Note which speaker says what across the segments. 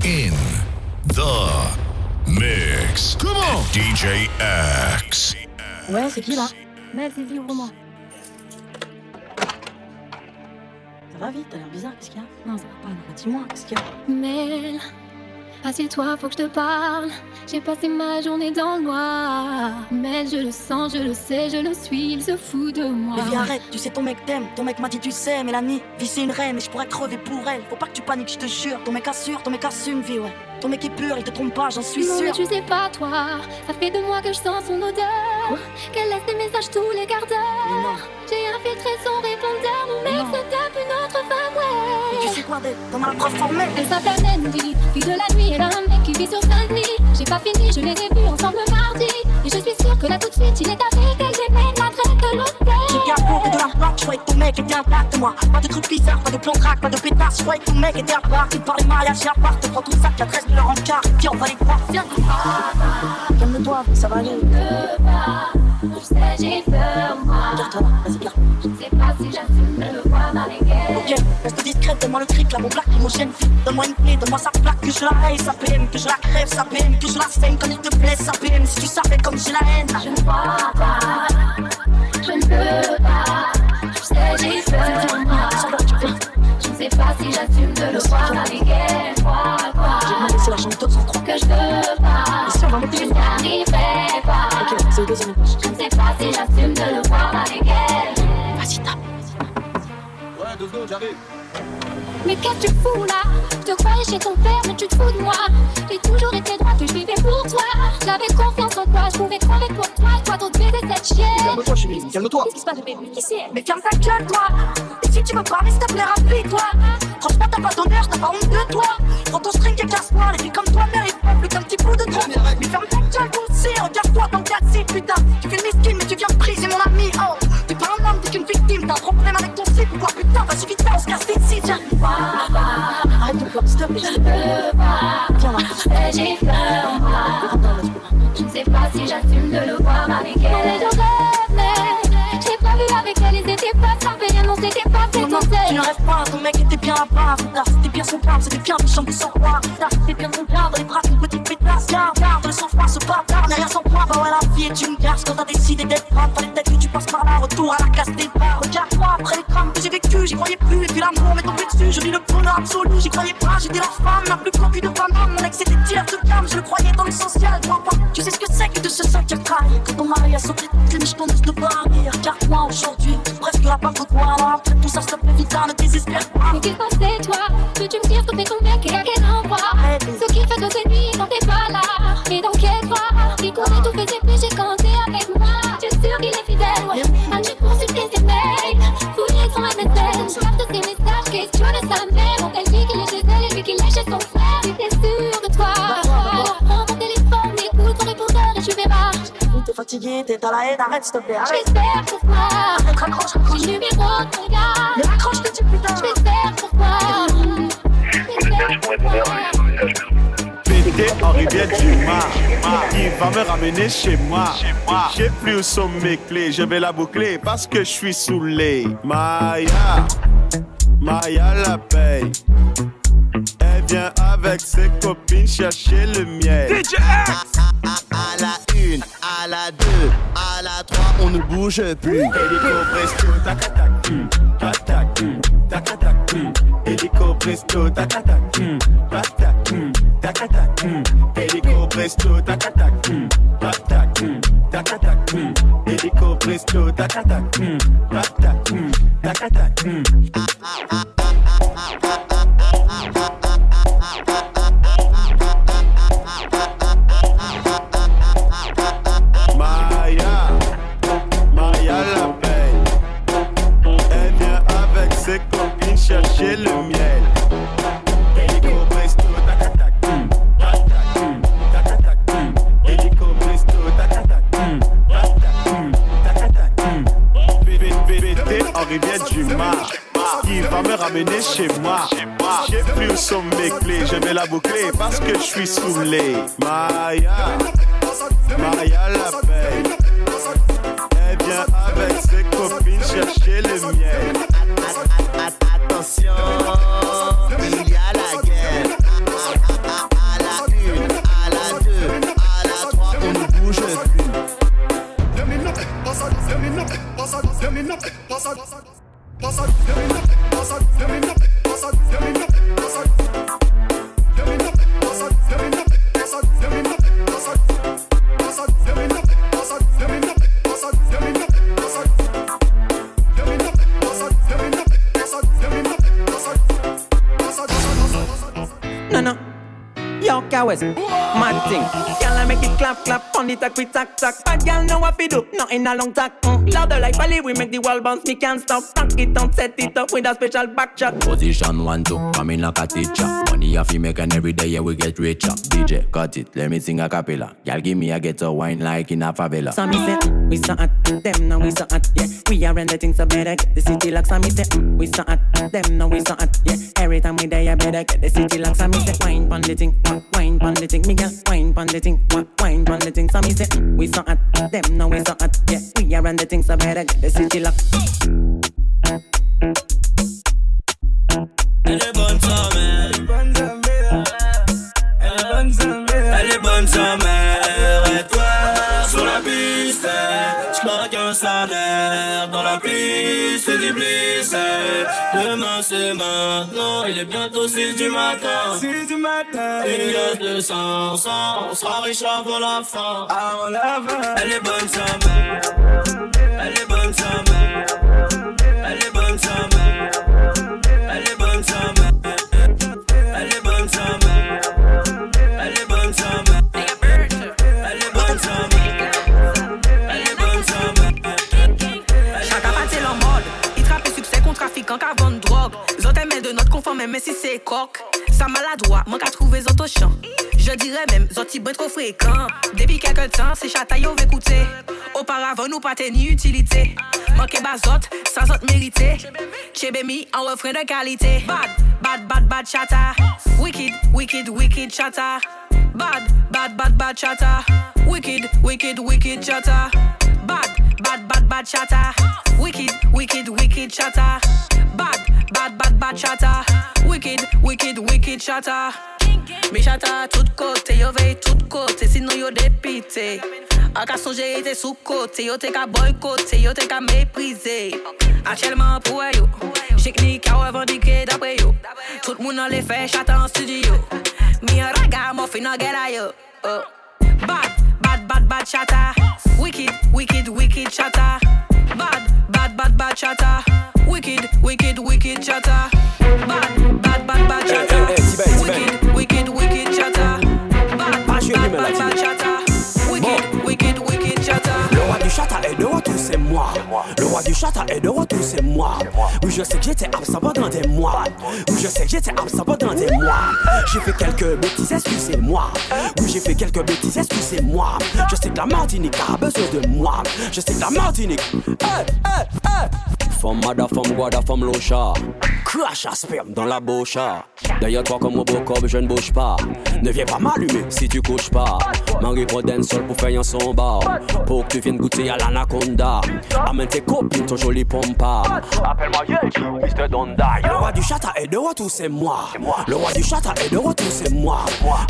Speaker 1: In the mix.
Speaker 2: Come on.
Speaker 1: DJ X.
Speaker 3: Ouais, c'est qui là?
Speaker 4: Mec, c'est moi
Speaker 3: Ça va vite, t'as l'air bizarre, qu'est-ce qu'il y a?
Speaker 4: Non, ça va pas.
Speaker 3: Dis-moi, qu'est-ce qu'il y a?
Speaker 4: Mais assieds-toi, faut que je te parle. J'ai passé ma journée dans le noir. Mais je le sens, je le sais, je le suis, il se fout de moi.
Speaker 3: Mais viens, arrête, tu sais, ton mec t'aime. Ton mec m'a dit, tu sais, Mélanie, vie c'est une reine et je pourrais crever pour elle. Faut pas que tu paniques, je te jure. Ton mec assure, ton mec assume, vie, ouais. Ton mec est pur, il te trompe pas, j'en suis
Speaker 4: non, mais
Speaker 3: sûr.
Speaker 4: tu sais pas, toi. Ça fait deux mois que je sens son odeur.
Speaker 3: Quoi?
Speaker 4: Qu'elle laisse des messages tous les quarts d'heure. J'ai infiltré son répondeur. Mon mec
Speaker 3: Non.
Speaker 4: se tape une autre femme,
Speaker 3: Mais tu sais quoi as la preuve formelle.
Speaker 4: Elle s'appelle Andy, fille de la nuit, elle a un mec qui vit sur Saint-Denis. J'ai pas fini, je les ai vus ensemble mardi. Et je suis sûre que là tout de suite il est avec elle. J'ai même l'adresse de
Speaker 3: J'ai
Speaker 4: l'hôtel.
Speaker 3: bien pour de la plaque, je croyais que ton mec était un plaque de moi. Pas de trucs bizarres, pas de plan track, pas de pétasse. Je croyais que ton mec était à part. Tu parlais mariage à part, te prends ton sac, adresse de leur encart. Puis on va les voir, viens. Calme-toi, ça va aller.
Speaker 4: Je sais, j'ai peur, moi.
Speaker 3: Vas-y, garde.
Speaker 4: Je sais pas si j'assume le voir avec elle.
Speaker 3: Ok, reste discrète, donne-moi le trick, là, mon black, mon fille. Donne-moi une clé, donne-moi sa plaque, que je la haïs, ça PM, que je la crève, ça PM, que je la saigne, comme il te plaît, ça PM. Si tu savais comme j'ai la haine,
Speaker 4: Je ne crois pas, je ne peux pas. Je sais, j'ai peur, moi. Je ne sais pas si j'assume de le voir avec elle. Quoi,
Speaker 3: j'ai
Speaker 4: quoi,
Speaker 3: demandé, c'est la chanteuse sans croix.
Speaker 4: que je veux pas.
Speaker 3: Et si on va monter
Speaker 4: Je
Speaker 3: les
Speaker 4: n'y arriverai pas.
Speaker 3: Ok, c'est le deuxième étage.
Speaker 4: Je ne sais pas si j'assume de le voir avec elle.
Speaker 3: Vas-y, tape.
Speaker 2: Ouais, deux secondes, j'arrive.
Speaker 4: Mais qu'est-ce que tu fous là? Je te croyais chez ton père, mais tu te fous de moi. J'ai toujours été droit que je vivais pour toi. J'avais confiance en toi, je pouvais crever pour toi. Toi, d'autres baiser cette chienne.
Speaker 3: Calme-toi, chérie, calme-toi.
Speaker 4: Qu'est-ce qui se passe, bébé Qui c'est
Speaker 3: Mais ferme ta gueule, toi Et si tu veux parler, s'il te plaît, rapide-toi Franchement, t'as pas d'honneur, t'as pas honte de toi Prends ton string et casse-toi, les filles comme toi méritent pas plus qu'un petit bout de trop Mais ferme ta gueule, toi aussi, regarde-toi dans le cassis, putain Tu fais le miskin, mais tu viens de briser mon ami, oh homme, t'es qu'une victime, t'as un problème avec ton slip ou quoi, putain Vas-y, vite, on se casse ici, tiens. Arrête de pleurer, s'il te plaît,
Speaker 4: Je peux pas,
Speaker 3: là.
Speaker 4: Je sais, j'ai peur, moi. Je ne sais pas si j'assume de le voir avec elle. Je rêvais, j'ai pas vu avec elle, ils étaient pas sapés, non, c'était pas fait
Speaker 3: Non, tu ne rêves pas, ton mec était bien Putain, C'était bien son plan, c'était bien de chanter sans croire Putain, C'était bien son dans les bras d'une petite pétasse Garde, garde, sang-froid, ce bâtard Derrière son poids, bah ouais, la vie est une garce Quand t'as décidé d'être brave, fallait peut-être que tu passes par là. Retour à la casse des bras Regarde-moi, après les drames que j'ai vécu J'y croyais plus, et puis l'amour m'est tombé dessus. Je vis le bonheur absolu, j'y croyais pas. J'étais la femme la plus coquille de Paname Mon ex était tir de calme, je le croyais dans l'essentiel. Toi pas, tu sais ce que c'est que de se sentir trahi. Quand ton mari a sauté toutes les miches qu'on de barrière Regarde-moi aujourd'hui, presque la part de toi tout ça, s'il te plaît, vite, ne désespère pas.
Speaker 4: Qu'on fait, toi? Peux-tu me dire que fait ton sa mère Quand elle dit qu'il est chez elle et lui qu'il est chez son frère. Si t'es sûr de toi? Alors prends mon téléphone, écoute son répondeur et tu verras
Speaker 3: T'es fatigué, t'es à la haine, arrête s'il te plaît, arrête.
Speaker 4: J'espère pour toi.
Speaker 3: Arrête, raccroche,
Speaker 4: Je
Speaker 3: raccroche
Speaker 4: le numéro de ton gars
Speaker 3: Mais raccroche, je te dis putain.
Speaker 4: J'espère pour toi. J'espère pour toi.
Speaker 5: Pété en rivière du Mar. Il va me ramener chez moi. J'ai plus où sont mes clés. Je vais la boucler parce que je suis saoulé. Maya, Maya la paye. Elle vient avec ses copines chercher le miel.
Speaker 6: À la une, à la deux, à la trois, on ne bouge plus.
Speaker 5: Hélico presto, tac tac, hum, tac tac, hum, tac tac, hum. Hélico presto, tac tac, hum, tac tac, hum, tac tac, hum. Hélico presto, tac tac, hum, tac tac, hum, tac tac, hum. Hélico presto, tac tac, hum, tac tac, hum, tac tac, me ramener chez moi. J'ai plus où sont mes clés, je vais la boucler parce que je suis saoulé. Maya, Maya la paye. Elle vient avec ses copines chercher le miel.
Speaker 6: Attention, il y a la guerre.
Speaker 7: À
Speaker 5: la une, à la deux, à la trois, on ne bouge plus.
Speaker 7: West. Mad thing. Girl, I make it clap, clap on the tack, we tack, tack. Bad girl know what we do. Not in a long tack. Louder like Bali, we make the world bounce, me can't stop. Tack it up, set it up with a special back shot.
Speaker 8: Position one, two, come in like a teacher. Money off you make and every day, yeah, we get richer. DJ, cut it, let me sing a cappella. Y'all give me a ghetto wine like in a favela.
Speaker 7: Me say, mm, we so hot, them now we so hot, yeah. We are the things so better get the city. So me say, mm, we so hot, them now we so hot, yeah. Every time we there, you better get the city. So me say, wine pon the thing, wine pon the thing, me girl, wine pon the thing, wine pon the thing. Me say, mm, we so hot, them now we so hot, yeah. We are the things so better get the city.
Speaker 9: Elle bonne mère. Elle bonne mère. Elle bonne mère. Bonne mère. Et toi, sur la piste, j'claque un salaire. Dans la piste, c'est du bliss. Demain, c'est maintenant. Il est bientôt 6 du matin. 6 du matin. Une glace de 500. On sera riche avant la fin. Avant la fin. Elle est bonne sa mère. Elle est bonne sa mère. Elle est bonne sa mère.
Speaker 10: Trafiquant qu'à vendre drogue. Zot de notre conforme, mais si c'est coq. Ça maladroit, manque à trouver zot au champ. Je dirais même, zot il trop fréquent. Depuis quelque temps, c'est chata yo écouter. Auparavant, nous pas ni utilité. Manqué bazot, sans zot mérité. En refrain de qualité. Bad, bad, bad, bad chata. Wicked, wicked, wicked chata. Bad, bad, bad, bad chata. Wicked, wicked, wicked chata. Bad, bad, bad, bad chata. Wicked, wicked, wicked chata. Bad, bad, bad, bad chata. Wicked, wicked, wicked chata. Me chata tout côté, yo veille tout côté, sinon yo dépité. En cas songer était sous côté, yo te ka boycotté, yo te ka méprisé. Actuellement pour yo, j'ai que ni ka revendiqué d'après yo. Tout le monde en les fait chata en studio. Mi un raga, mo fin guerre yo. Oh. Bad, bad, bad, bad chata. Wicked, wicked, wicked chata. Bad, bad, bad, bad chata. Wicked, wicked, wicked chata. Bad, bad, bad, bad.
Speaker 11: Eh, eh.
Speaker 10: Wicked, wicked, wicked. Bad, bad, bad, bad chata. Wicked, wicked, wicked chata.
Speaker 11: Le roi du chata est de retour, c'est moi. Le roi du chata est de retour, c'est moi. Oui, je sais que j'étais absent pendant des mois. Oui, je sais que j'étais absent pendant des mois. J'ai fait quelques bêtises, excusez-moi. Oui, j'ai fait quelques bêtises, excusez-moi. Je sais que la Martinique a besoin de moi. Je sais que la Martinique. Hey, hey, hey.
Speaker 8: Femme mada, femme guada, femme locha.
Speaker 11: Crash à sperme dans la bouche.
Speaker 8: Derrière toi comme cob, je ne bouge pas.
Speaker 11: Ne viens pas m'allumer.
Speaker 8: Si tu couches pas, Marie Poden seul pour faire un son bar. Pour que tu viennes goûter à l'anaconda. Amène tes copines, ton joli pompa.
Speaker 11: Appelle-moi ou Mr. Donda. Le roi du chata est de retour, c'est moi. Le roi du chata est de retour, c'est moi.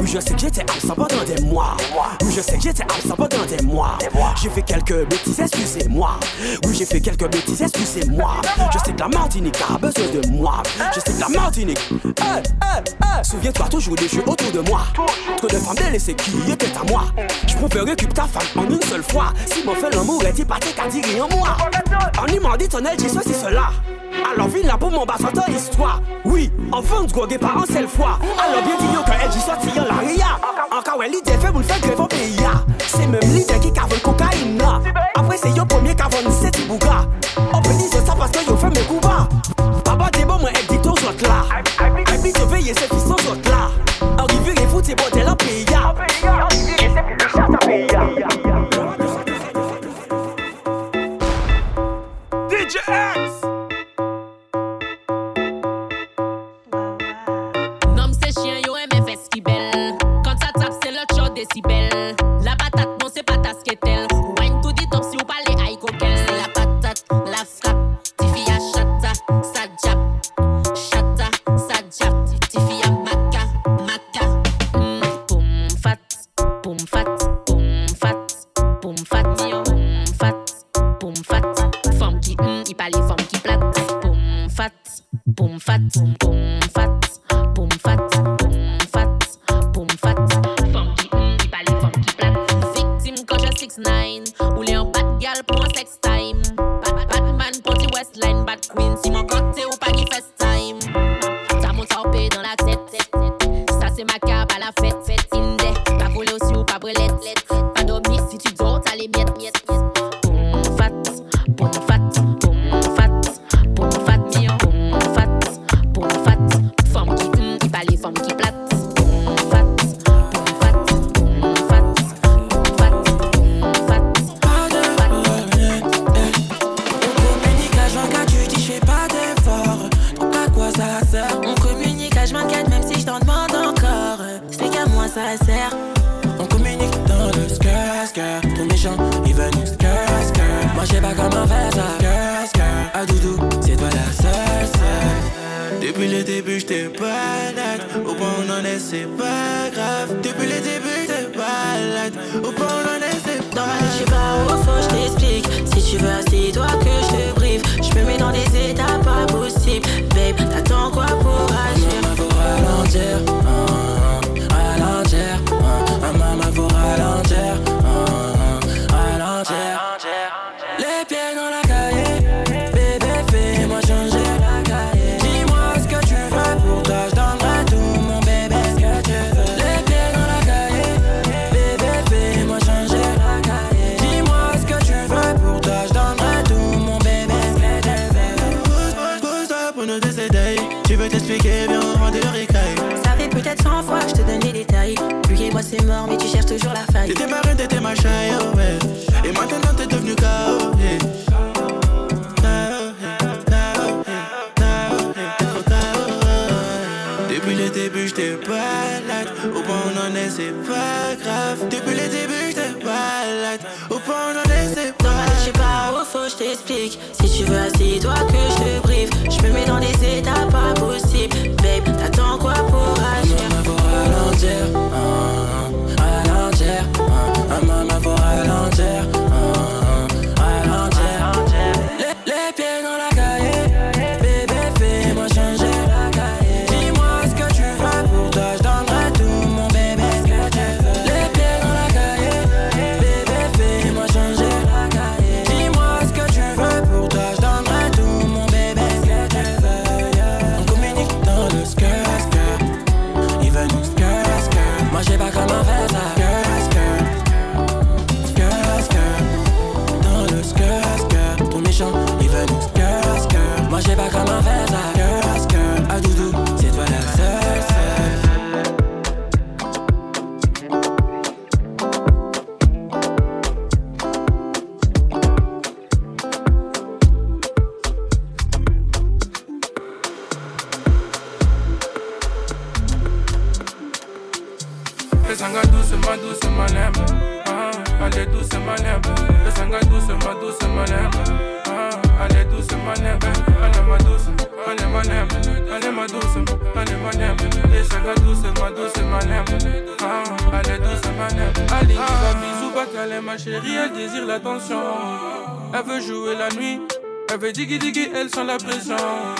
Speaker 11: Oui, je sais que j'étais absent pendant des mois. Oui, je sais que j'étais absent pendant des mois. J'ai fait quelques bêtises, excusez-moi. Oui, j'ai fait quelques bêtises, excusez-moi. Je sais que la Martinique a besoin de moi. Je sais que la Martinique. Souviens-toi toujours des jeux autour de moi. Trop de femmes délaissées qui étaient à moi. Je préfère récupérer ta femme en une seule fois. Si mon fait l'amour dit pas qu'à dire en moi. On y m'a dit ton elle ceci, cela. Alors viens là pour mon bas ton histoire. Oui, enfin de goguer pas en seule fois. Alors bien dit yo que elle dit sorti en la ria. Encore elle l'idée fait vous le faire grève au pays. C'est même l'idée qui cave le cocaïne. Après c'est yo premier cavon c'est bouga. Open this ça parce que yo fais mes coups. Papa des elle dit là. De veiller ses aux autres là. Arrivé,
Speaker 12: les
Speaker 13: fous, c'est
Speaker 14: bon, t'es
Speaker 12: la. Arrivé, les fils, c'est ça, pays. DJ X! Nom se chien yo aime fès Quand ça tape c'est
Speaker 10: l'autre shot décibel fit, fit, Jiggy Diggy, elle sent la présence.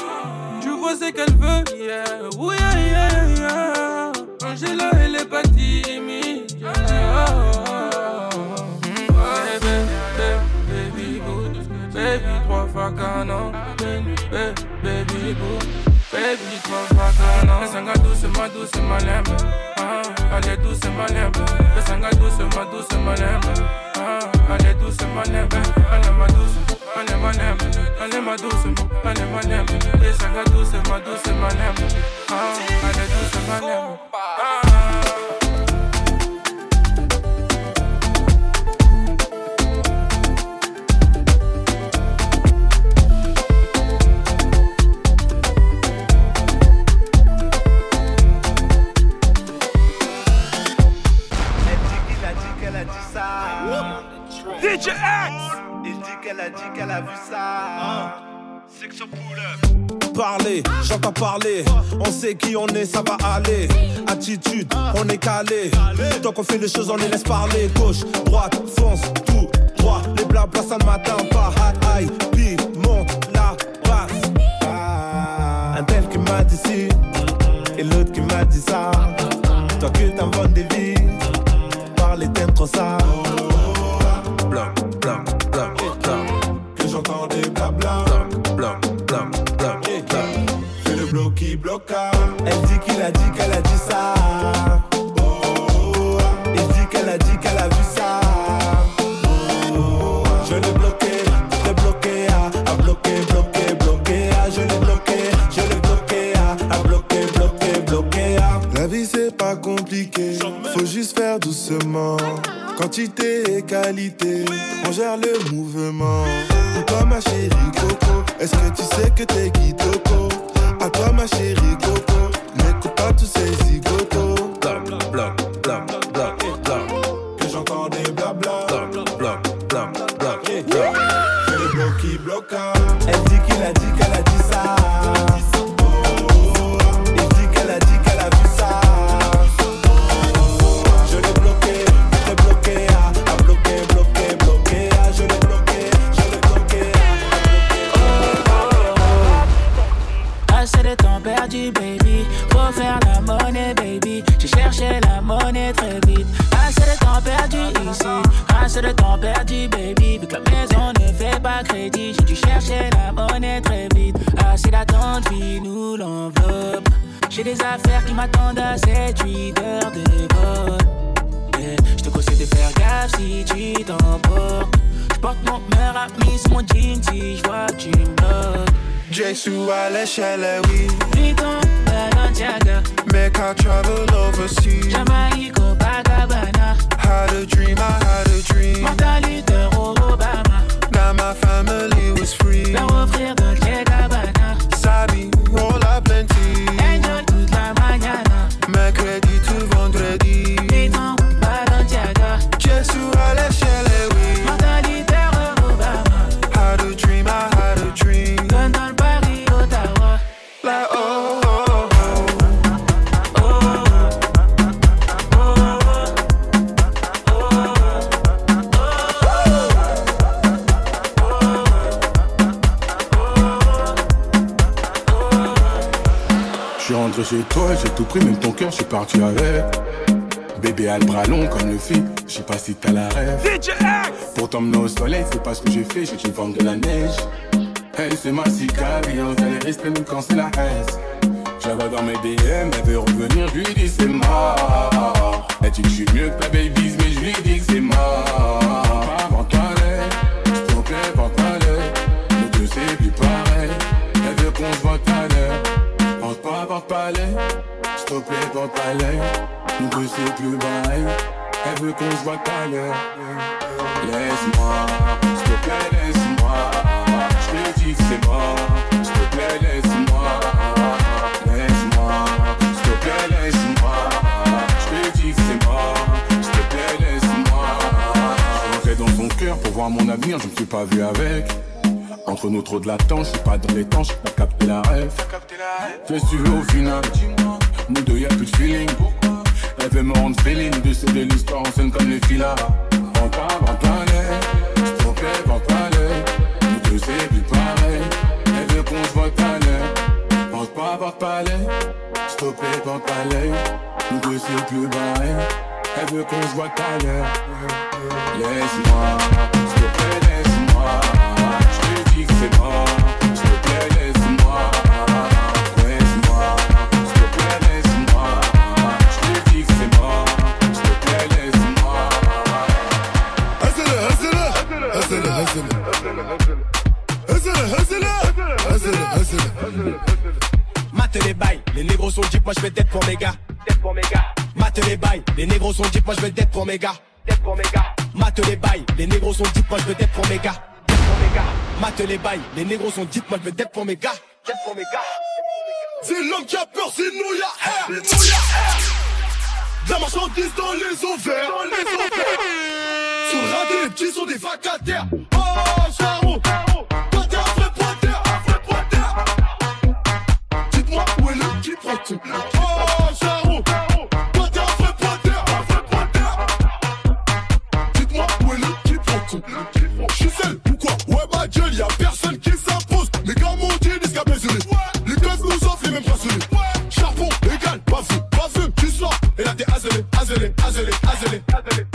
Speaker 10: doucement.
Speaker 15: Quantité et qualité, on gère le mouvement. Pour toi, ma chérie Coco, est-ce que tu sais que t'es Guitoko? À toi, ma chérie Coco, n'écoute pas tous ces zigotos.
Speaker 10: J'ai des affaires qui m'attendent à 7-8 heures de vol. Je te conseille de faire gaffe si tu t'emportes. J'porte mon meilleur ami sur mon jean si j'vois que tu me bloques.
Speaker 15: Jesu à l'échelle, oui.
Speaker 10: Vuitton, Balenciaga.
Speaker 15: Make I travel overseas.
Speaker 10: Jamaïque, Copacabana.
Speaker 15: Had a dream, I had a dream.
Speaker 10: Luther, Obama.
Speaker 15: Now my family was free.
Speaker 10: Leur offrir Dolce Gabbana.
Speaker 15: Sabi, all a plenty.
Speaker 16: my credit chez toi, j'ai tout pris, même ton cœur, je suis parti avec. Bébé a le bras long comme le fit, je sais pas si t'as la rêve. Pour t'emmener au soleil, c'est pas ce que j'ai fait, j'ai une forme de la neige. Elle c'est ma cicario, elle est restée même quand c'est la haine. Vois dans mes DM, elle veut revenir, je lui dis c'est mort. Elle dit que je suis mieux que ta baby, mais je lui dis que c'est mort. S'il te plaît, pas l'œil. Nous deux c'est plus pareil, elle veut qu'on se voit tout à l'heure. Porte pas, porte pas l'œil, s'il te plaît, porte pas l'œil. Nous deux c'est plus pareil, elle veut qu'on se voit à l'heure. Laisse-moi, s'il te plaît, laisse-moi. Je te dis que c'est mort, s'il te plaît, laisse-moi. Laisse-moi, s'il te plaît, laisse-moi. Je te dis que c'est mort, s'il te plaît, laisse-moi. Je rentrais dans ton cœur pour voir mon avenir, je me suis pas vu avec. Entre nous trop de latence, je suis pas dans les temps, j'ai pas capté la rêve. Qu'est-ce que tu veux au final Nous deux y'a plus de feeling. Elle veut me rendre féline, de c'est de l'histoire en scène comme les filas. Pas l'œil, s'il te plaît, l'œil. Nous deux c'est plus pareil, elle veut qu'on se voit à l'heure. Rentre pas, rentre pas l'œil, s'il te l'œil. Nous deux c'est plus pareil, elle veut qu'on se voit à l'heure. Laisse-moi, s'il laisse-moi. Je te dis que c'est mort,
Speaker 17: Mate les bails, les négros sont deep, moi je vais dead pour mes gars. Pour. Mate les bails, les négros sont deep, moi je vais dead pour mes gars. Dead pour mes gars. Mate les bails, les négros sont deep, moi je vais dead pour mes gars. Pour les les négros sont deep, moi je vais dead pour mes gars.
Speaker 18: C'est l'homme qui a peur, c'est nous, y'a air. Nous, y'a air. De la marchandise dans les ovaires. Sur le radis, les petits sont des vacataires. Oh, Charo. azele, azele, azele.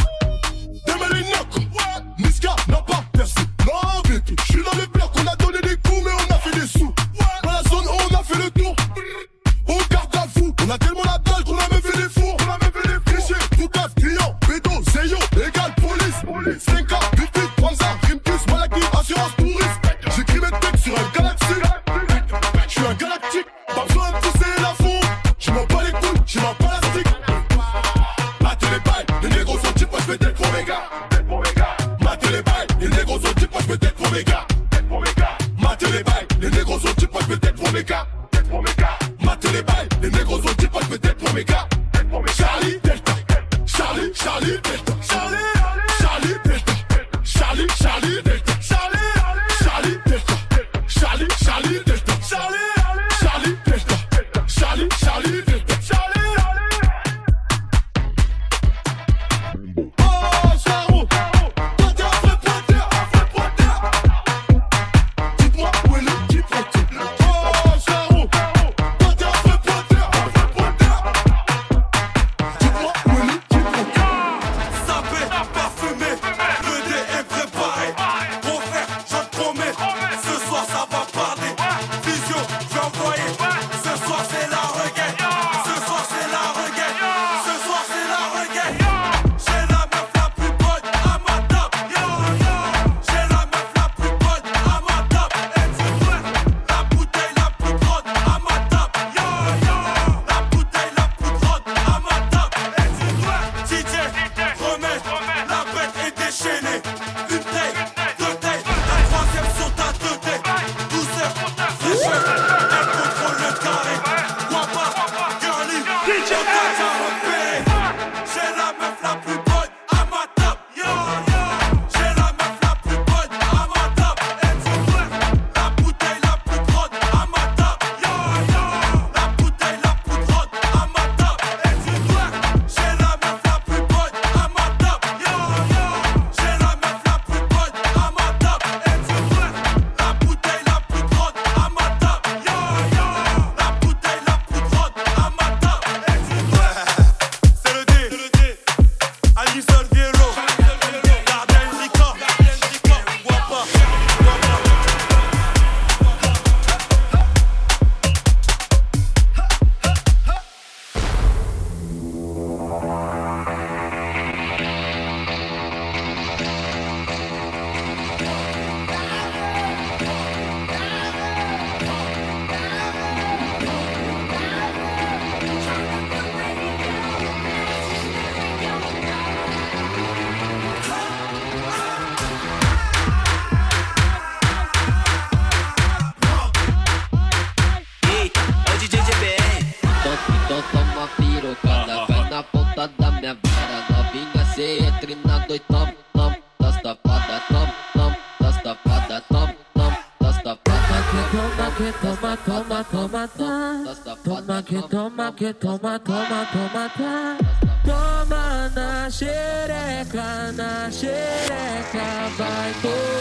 Speaker 19: Toma
Speaker 20: que toma que toma, toma, toma, tá. Toma na xereca, na xereca vai tomar.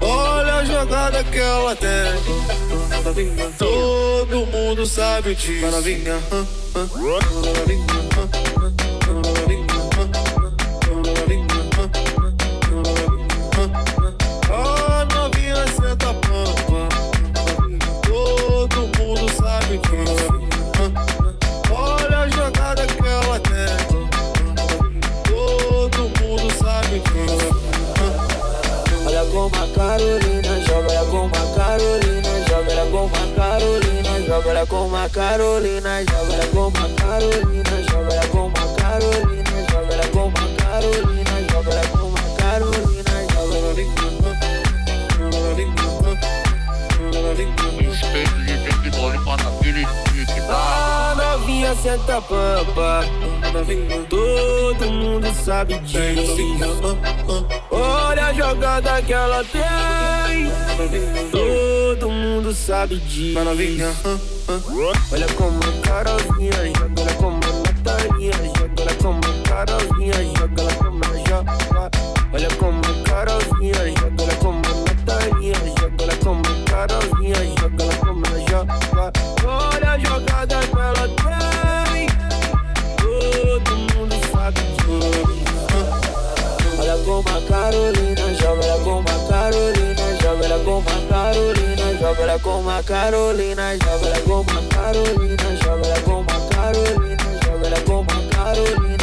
Speaker 18: Olha a jogada que ela tem. Todo mundo sabe disso. Maravilha. senta
Speaker 20: pampa. Todo mundo sabe disso. Olha a jogada que ela tem. Todo mundo sabe disso. Olha como a Carolzinha joga, olha como a Natalinha joga, olha como a Carolzinha joga. como a Carolina, joga ela como a Carolina, joga ela como a Carolina, joga ela como a Carolina, joga ela como a Carolina, joga ela como a Carolina, joga ela como a Carolina.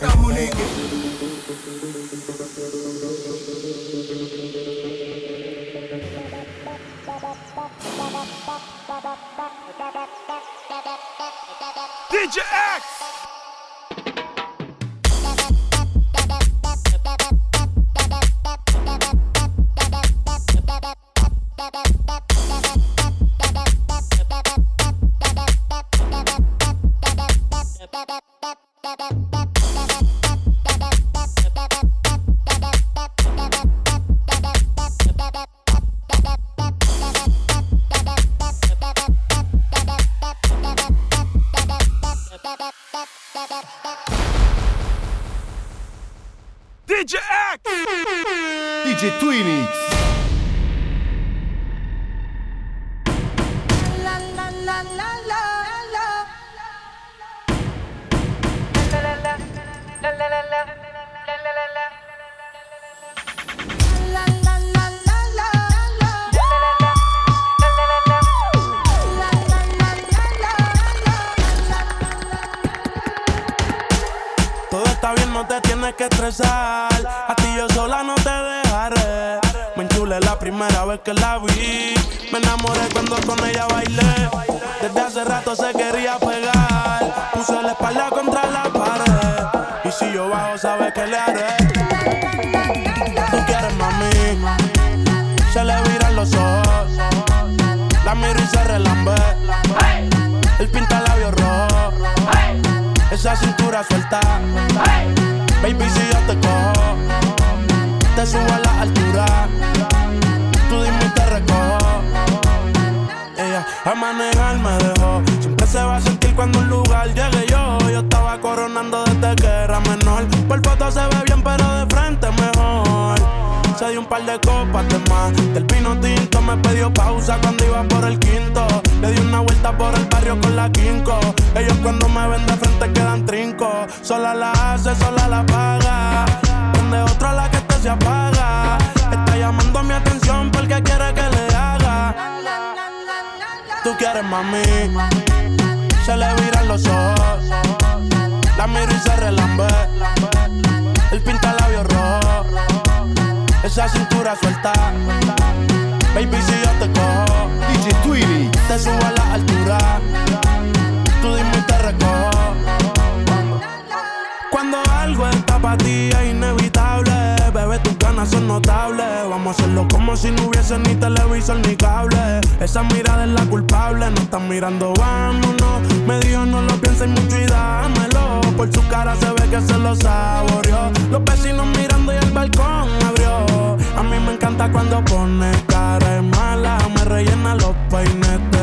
Speaker 21: Dr. Munigi.
Speaker 22: DJ
Speaker 11: subo a la altura. Tú dime y te recojo. Cuando algo está para ti es inevitable, bebé, tus ganas son notables. Vamos a hacerlo como si no hubiese ni televisor ni cable. Esa mirada es la culpable, no están mirando, vámonos. Me dijo no lo pienses mucho y dámelo. Por su cara se ve que se lo saboreó. Los vecinos mirando y el balcón abrió. A mí me encanta cuando pone cara
Speaker 23: mala, me rellena los peinetes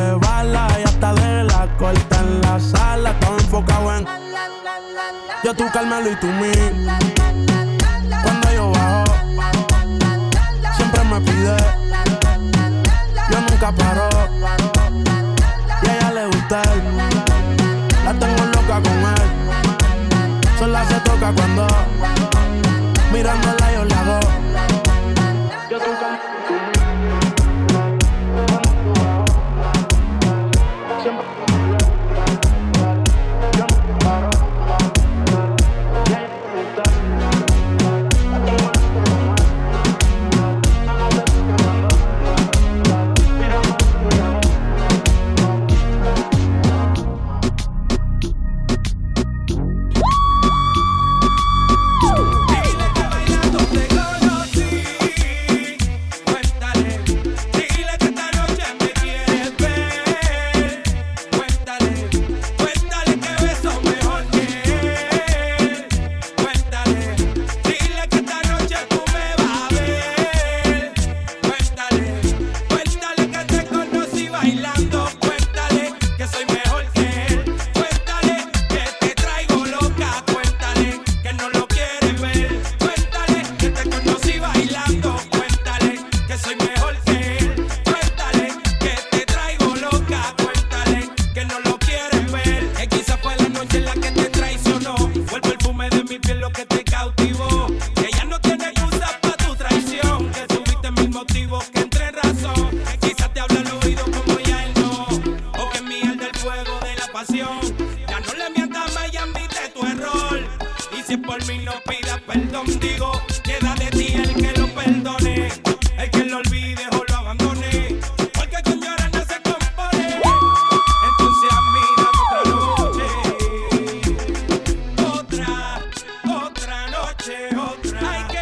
Speaker 23: y hasta de la corta en la sala. Estaba enfocado en yo tú Carmelo y tú mí. Cuando yo bajo, siempre me pide. Yo nunca paro.
Speaker 24: otra. Hay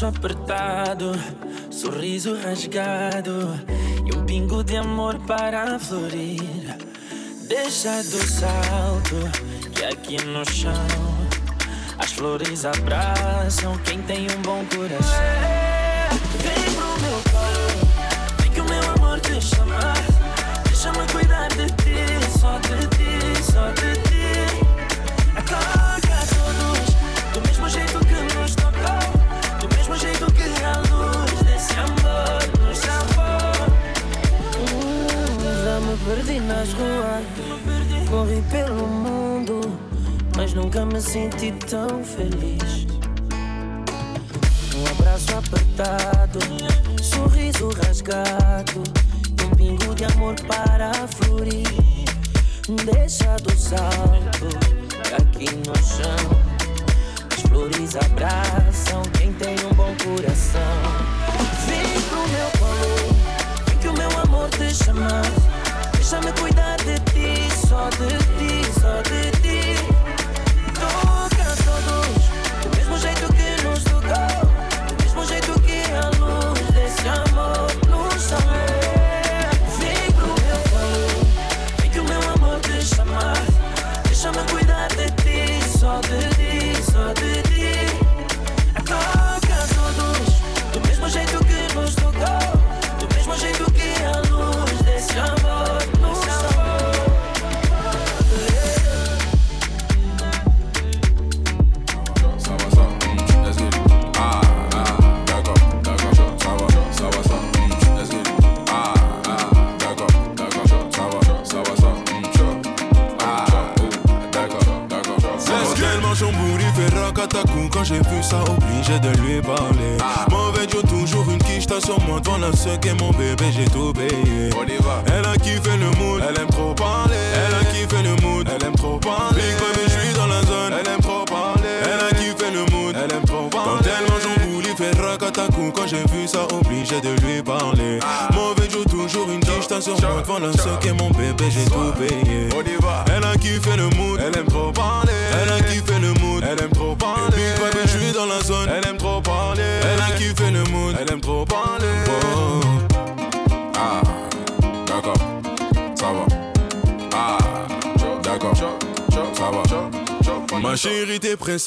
Speaker 24: Abraço apertado, sorriso rasgado e um pingo de amor para florir. Deixa do salto que aqui no chão as flores abraçam quem tem um bom coração.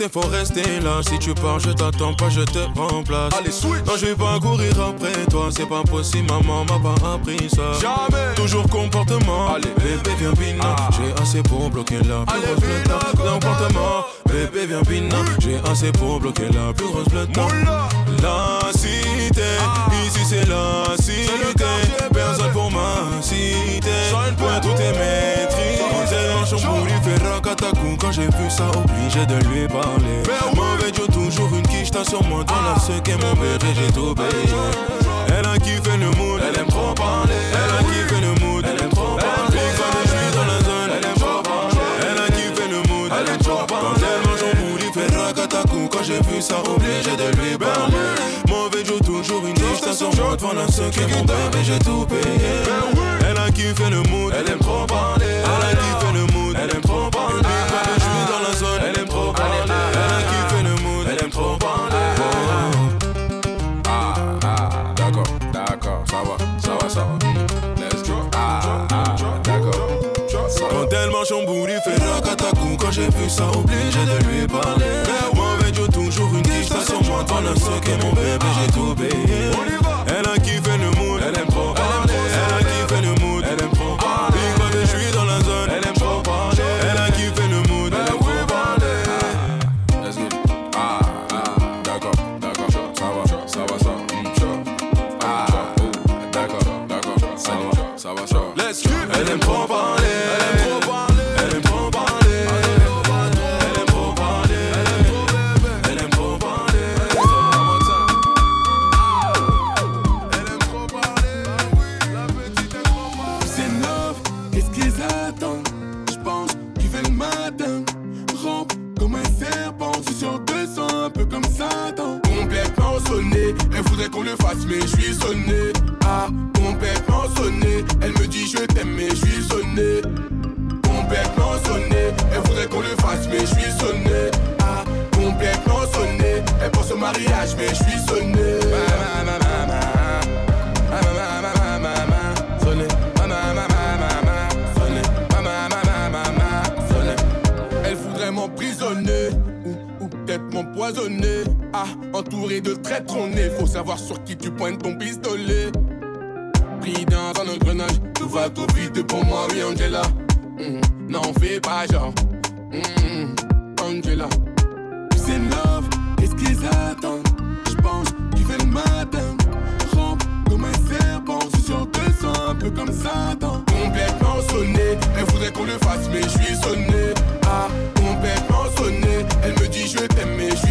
Speaker 25: Faut rester là. Si tu pars, je t'attends pas, je te remplace. Allez, switch. Non, je vais pas courir après toi, c'est pas possible, maman m'a pas appris ça. Jamais. Toujours comportement. Allez, bébé, viens bina. J'ai assez pour bloquer la plus grosse bleuta. Comportement. Bébé, viens bina. J'ai assez pour bloquer la plus grosse bleuta. La cité, ici c'est la cité. Personne pour ma cité. Point tout est maîtrisé. Fait racatacou. Quand j'ai vu ça, obligé de lui parler. Mauvais Dieu, toujours une quiche, t'as sur moi. Dans la ce qu'est mon bébé, j'ai tout payé. Elle a kiffé le mood, elle aime trop parler. Elle a kiffé le mood, elle aime trop parler. Femme, je suis dans la zone, elle aime trop parler. Elle a kiffé le mood, elle aime trop parler. Quand elle mange en boule, il fait racatacou. Quand j'ai vu ça, obligé de lui parler. Toujours une sur moi. Devant la ce qu'est mon bébé, j'ai tout payé. Elle a kiffé le mood, elle aime trop parler. Elle a kiffé le mood, elle aime trop parler. Je suis dans la zone, elle aime trop parler. Elle a kiffé le mood, elle aime trop parler.
Speaker 16: Ah, ah, d'accord, d'accord, ça va, ça va, ça va. Let's go. Ah, ah, d'accord.
Speaker 25: Quand elle marche en il fait Quand j'ai vu ça, obligé de lui parler. Mauvais Dieu, toujours une moi Devant la ce qu'est mon bébé, j'ai tout payé Elle a kiffé le mood, je vais sonner. Elle
Speaker 26: voudrait m'emprisonner ou, peut-être m'empoisonner. Ah, entouré de traîtres, on est. Faut savoir sur qui tu pointes ton pistolet. Pris dans un engrenage, tout va trop vite pour moi, oui, Angela. Hmm, n'en fais pas, genre.
Speaker 27: Hmm, peu comme
Speaker 26: Complètement sonné, elle voudrait qu'on le fasse, mais je suis sonné. Ah, complètement sonné, elle me dit je t'aime, mais je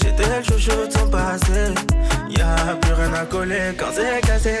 Speaker 28: J'étais
Speaker 29: le chouchou de son passé. Y'a plus rien à coller quand c'est cassé,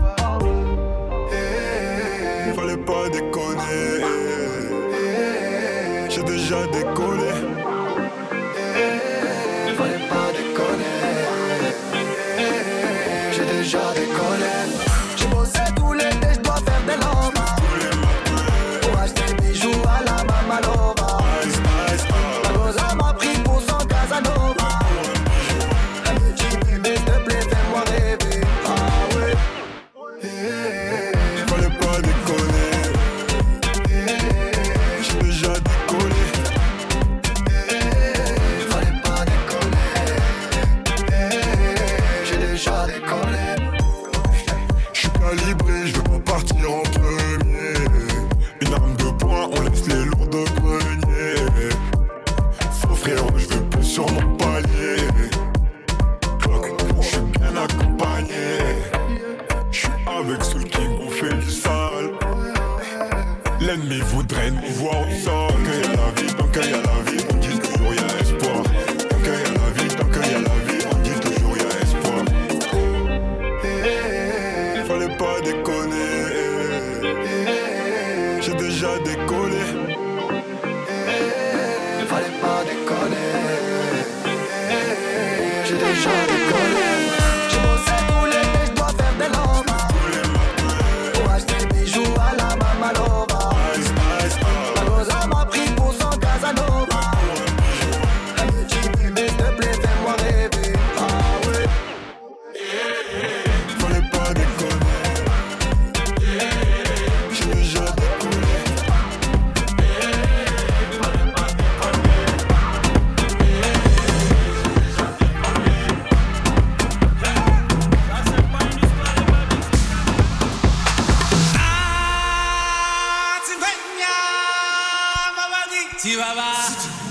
Speaker 18: Pas déconner. J'ai déjà décollé.
Speaker 30: Chihuahua.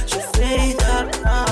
Speaker 24: meditar.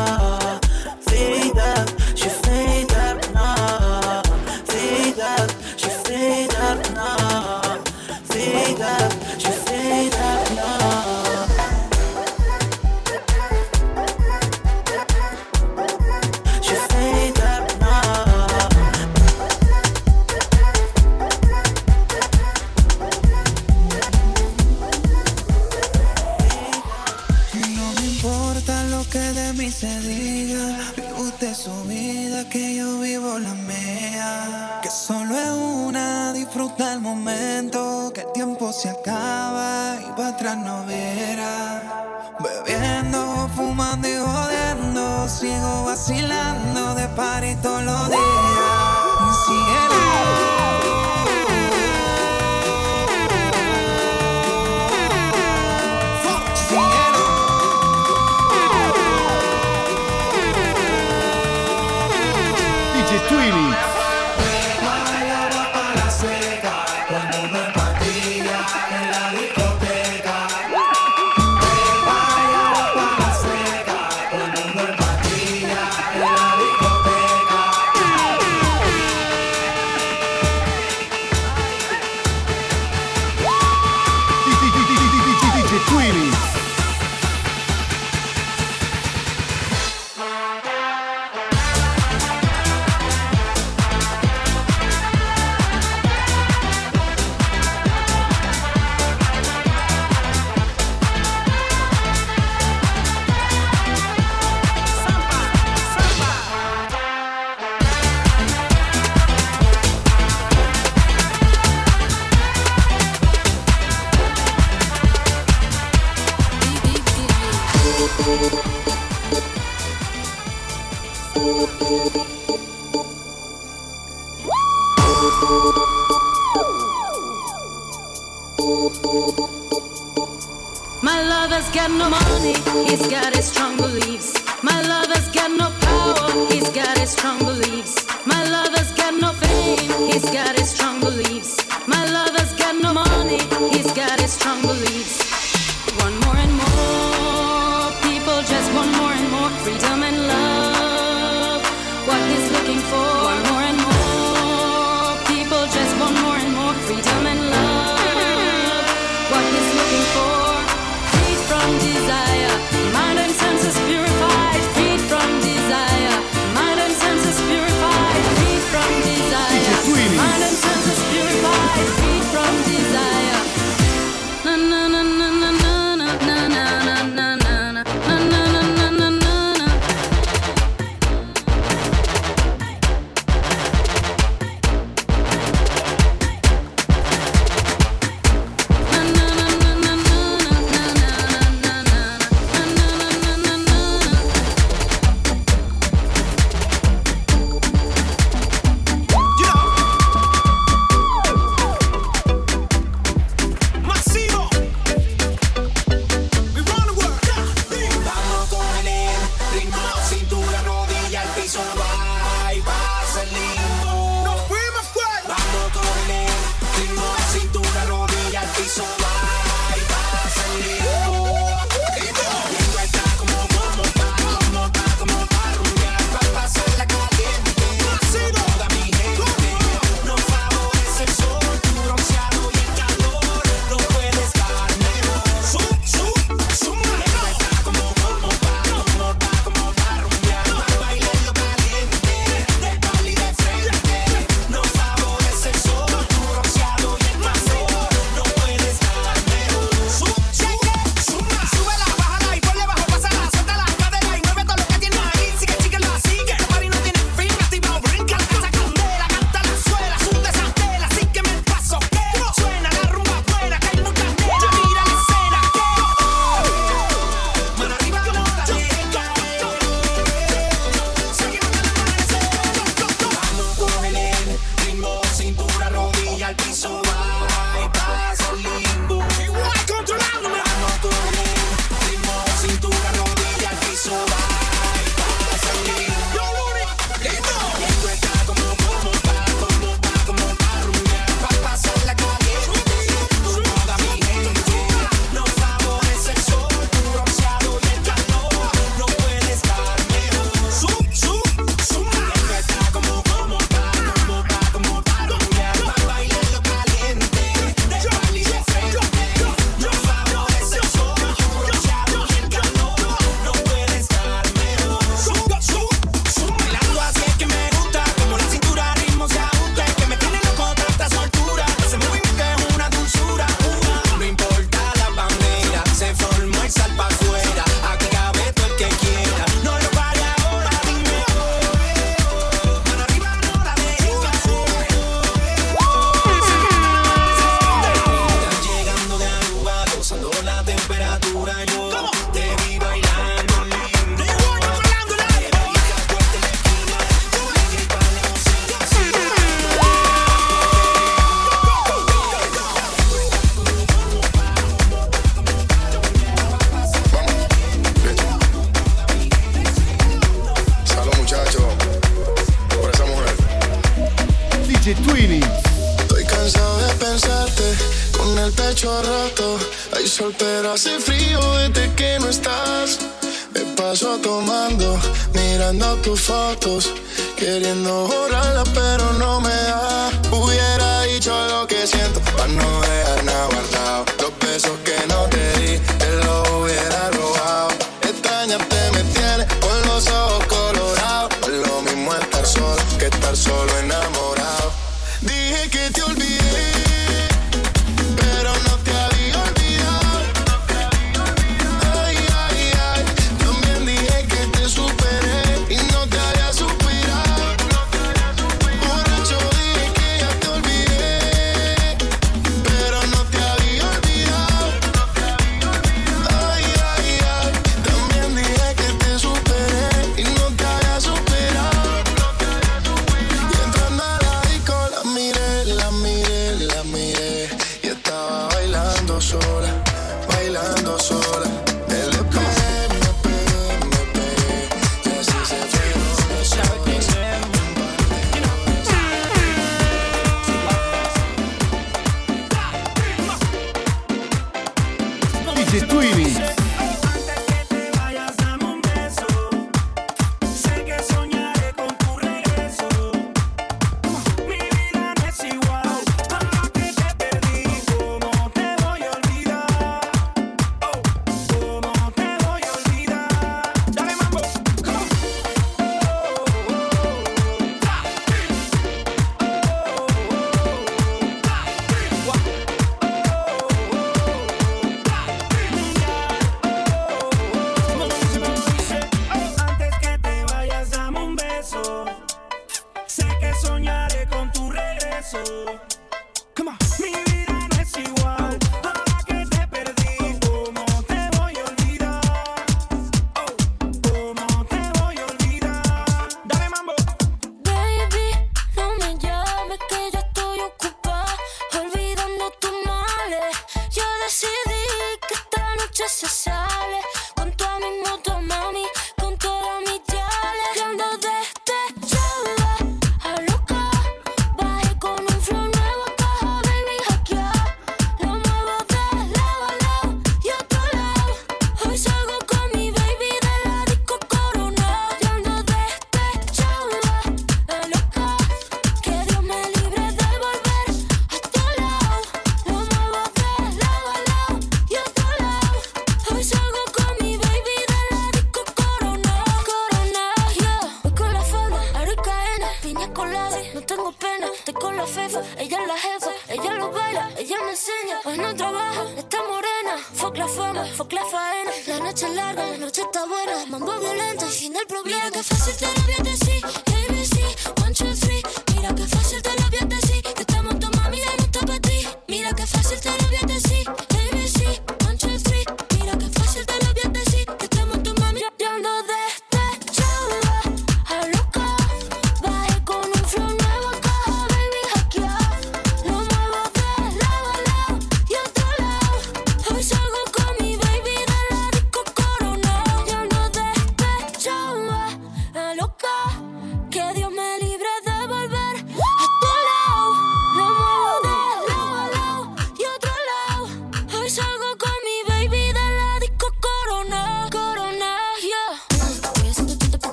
Speaker 31: Se acaba y para atrás no. Bebiendo, fumando y jodiendo, sigo vacilando de par y todos los días.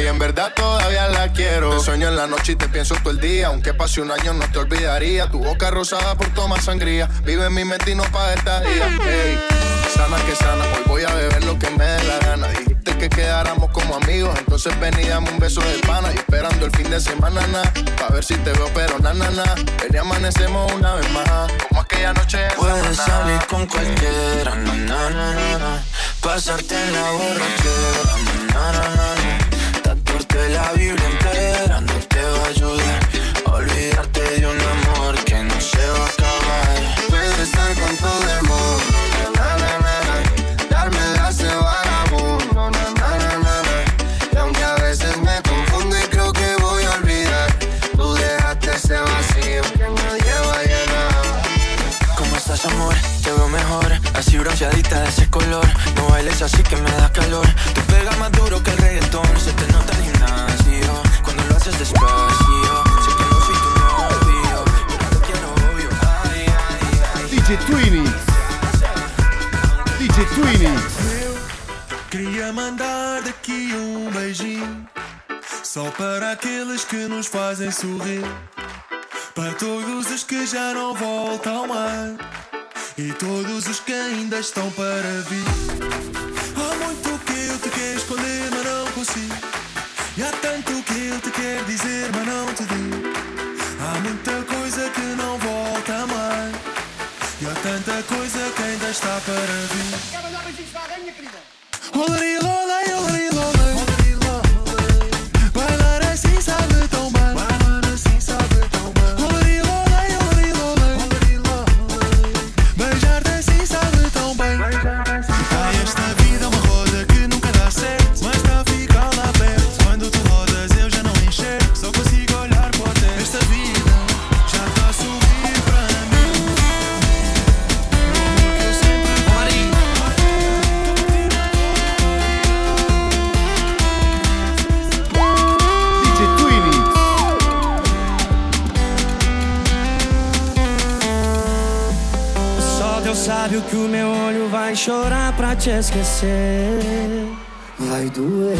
Speaker 32: Y
Speaker 33: en verdad todavía la quiero. Te sueño en la noche y te pienso todo el día, aunque pase un año no te olvidaría. Tu boca rosada por tomar sangría, vive en mi mente y no pa' esta día. Ey, sana que sana, hoy voy a beber lo que me dé la gana. Dijiste que quedáramos como amigos, entonces ven y dame un beso de pana y esperando el fin de semana, na, pa' ver si te veo, pero na, na, na. Ven y amanecemos una vez más, como aquella noche
Speaker 32: Puedes salir con cualquiera, na na na na. Pasarte en la borrachera, na na na. La Biblia entera no te va a ayudar. Olvidarte de un amor que no se va a acabar. Puedes estar con todo el mundo. Darme de vagabundo. Y aunque a veces me confundo y creo que voy a olvidar, tú dejaste ese vacío que nadie va a llenar. ¿Cómo estás, amor? Te veo mejor, así bronceadita de ese color. Bailes así que me da calor. Te pega más duro que el reggaetón, se te nota el gimnasio. Cuando lo haces despacio, sé que no soy tu novio, pero te quiero obvio. Ay, ay, ay.
Speaker 34: DJ Twinny. DJ Twinny.
Speaker 31: Queria mandar daqui um beijinho Só para aqueles que nos fazem sorrir Para todos os que já não voltam mais E todos os que ainda estão para vir. Há muito que eu te quero esconder, mas não consigo. E há tanto que eu te quero dizer, mas não te digo. Há muita coisa que não volta mais. E há tanta coisa que ainda está para vir. Olari, lolai, olari,
Speaker 32: vai chorar pra te esquecer. Vai doer,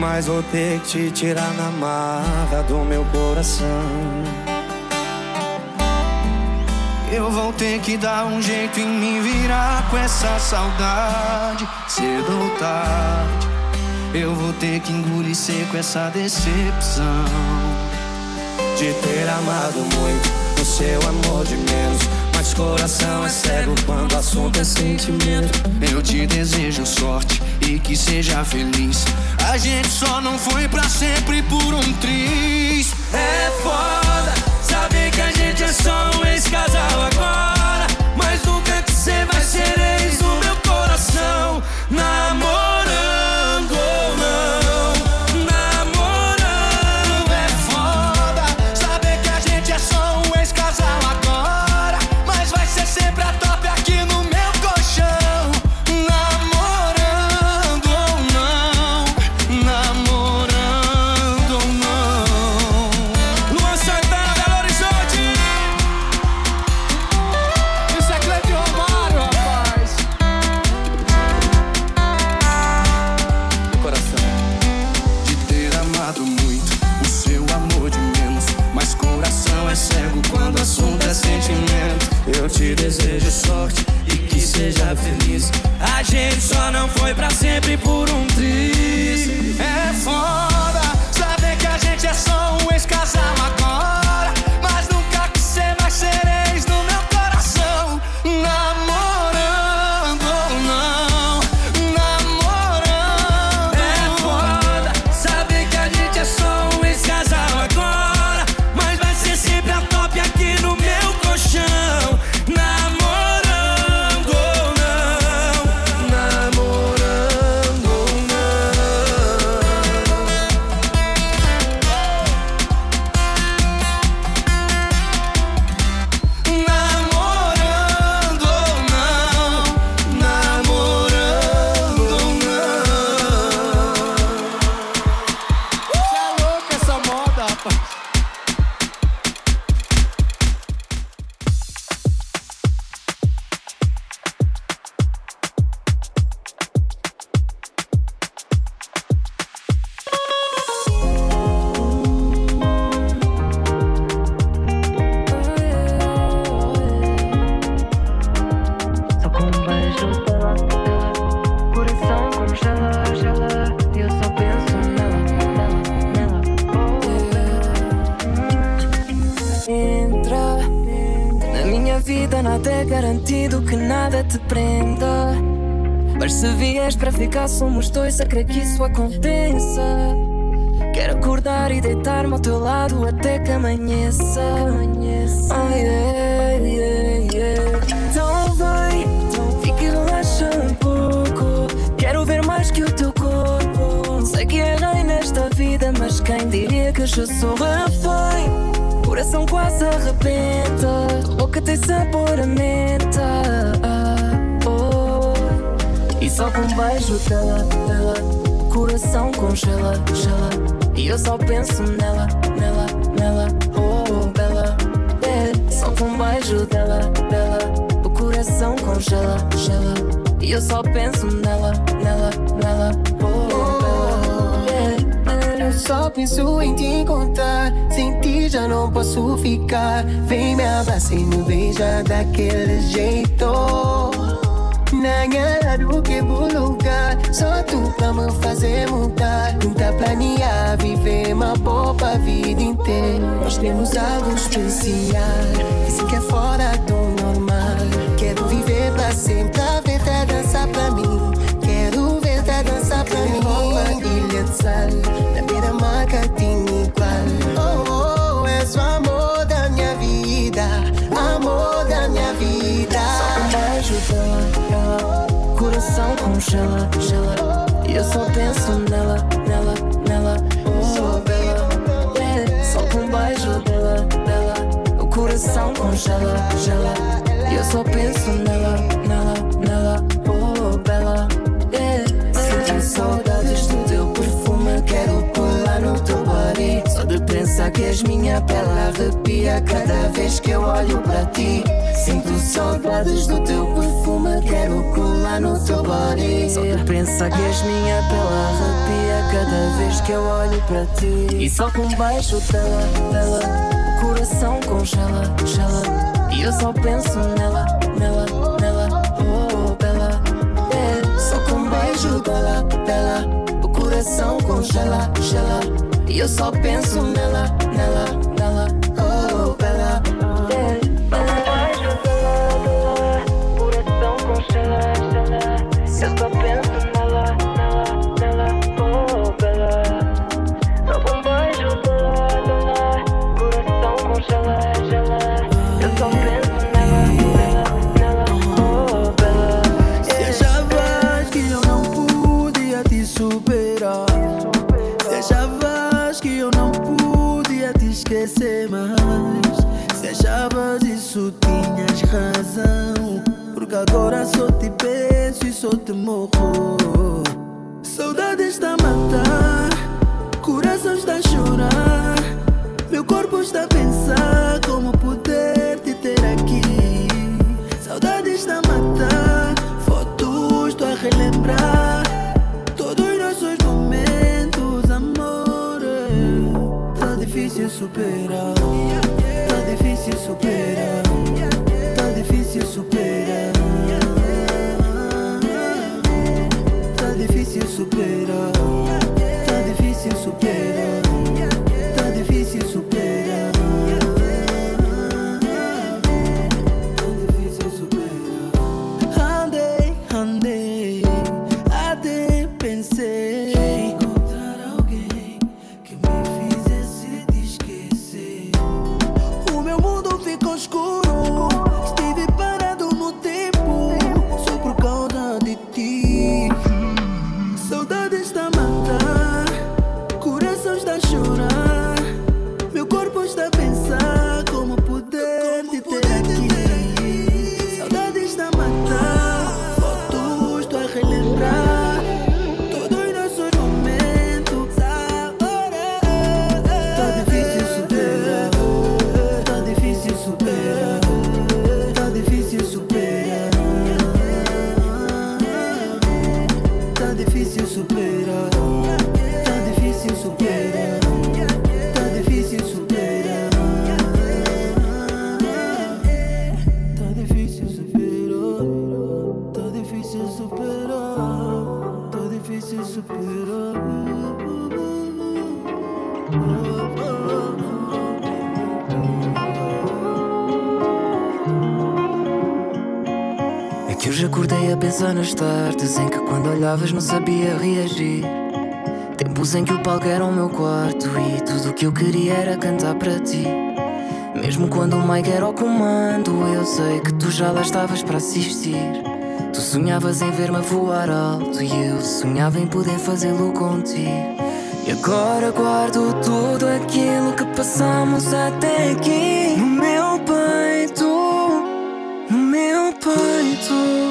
Speaker 32: mas vou ter que te tirar na marra do meu coração. Eu vou ter que dar um jeito em me virar com essa saudade, cedo ou tarde. Eu vou ter que engolir seco essa decepção de ter amado muito o seu amor de menos. Mas coração é cego quando o assunto é sentimento. Eu te desejo sorte e que seja feliz. A gente só não foi pra sempre por um triz. É foda saber que a gente é só um ex-casal
Speaker 35: vida nada é garantido, que nada te prenda. Mas se vies para ficar, somos dois, a crer que isso aconteça. Quero acordar e deitar-me ao teu lado até que amanheça. Oh, yeah, yeah, yeah. Então vai, fica e relaxa um pouco. Quero ver mais que o teu corpo. Sei que é rei nesta vida, mas quem diria que eu sou refém? Coração quase arrebenta. Boca tem sabor a menta. Oh. E só com um beijo dela, dela, o coração congela, gela. E eu só penso nela, nela, nela, oh, bela. É, só com um beijo dela, dela, o coração congela, gela. E eu só penso nela,
Speaker 36: só penso em te encontrar. Sem ti já não posso ficar. Vem me abraçar e me beija daquele jeito. Nanha que vou lugar Só tu pra me fazer mudar. Nunca planear viver uma boa vida inteira. Nós temos algo especial. Isso que é fora do normal. Quero viver pra sempre. A ver te dançar pra mim. Quero ver te dançar pra mim. Roupa, de sal
Speaker 35: congela, gela. E eu só penso nela, nela, nela, oh bela. É, só com beijo dela, dela, o coração congela, gela. E eu só penso nela, nela, nela, minha pele arrepia cada vez que eu olho para ti. Sinto saudades do teu perfume, quero colar no teu body. Só de pensar que és minha pele arrepia cada vez que eu olho para ti. E só com um beijo dela, dela, o coração congela, gela. E eu só penso nela, nela, nela, oh bela. É, só com um beijo dela, dela, o coração congela, gela. E eu só penso nela, nela,
Speaker 37: superar. Tá difícil superar
Speaker 35: acordei a pensar nas tardes em que quando olhavas não sabia reagir. Tempos em que o palco era o meu quarto e tudo o que eu queria era cantar para ti. Mesmo quando o mic era o comando, eu sei que tu já lá estavas para assistir. Tu sonhavas em ver-me voar alto e eu sonhava em poder fazê-lo contigo. E agora guardo tudo aquilo que passamos até aqui no meu peito, no meu peito.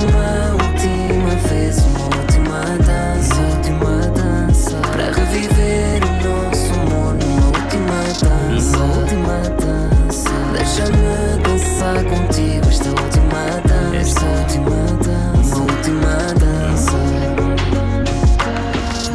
Speaker 35: Eu uma última vez, uma última dança, última dança para reviver o nosso amor numa última dança, última dança. Deixa-me dançar contigo esta última dança, esta última dança, uma última dança.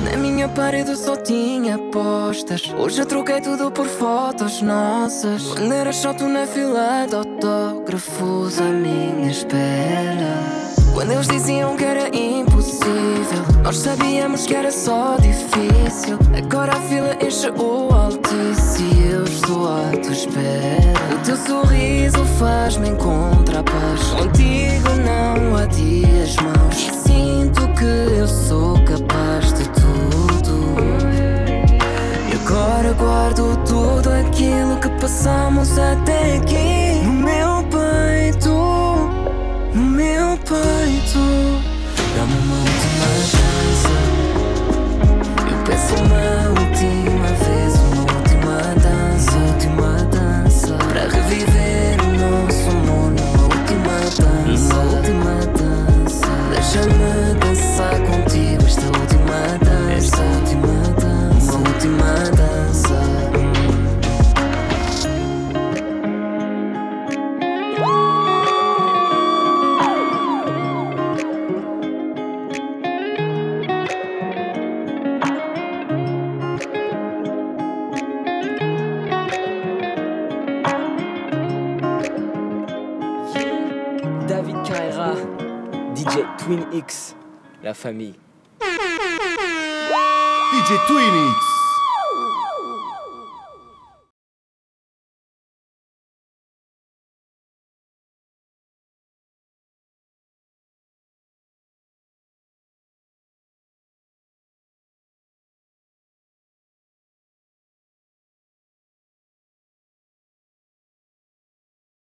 Speaker 35: Na minha parede só tinha postas. Hoje eu troquei tudo por fotos nossas. Quando era só tu na fila de autógrafos à minha espera. Quando eles diziam que era impossível, nós sabíamos que era só difícil. Agora a fila enche o altice e eu estou à tua espera. O teu sorriso faz-me encontrar paz. Contigo não há dias maus. Sinto que eu sou capaz de tudo. E agora guardo tudo aquilo que passamos até aqui no meu peito, no meu peito.
Speaker 38: פורמלית la famille.
Speaker 34: DJ Twin X.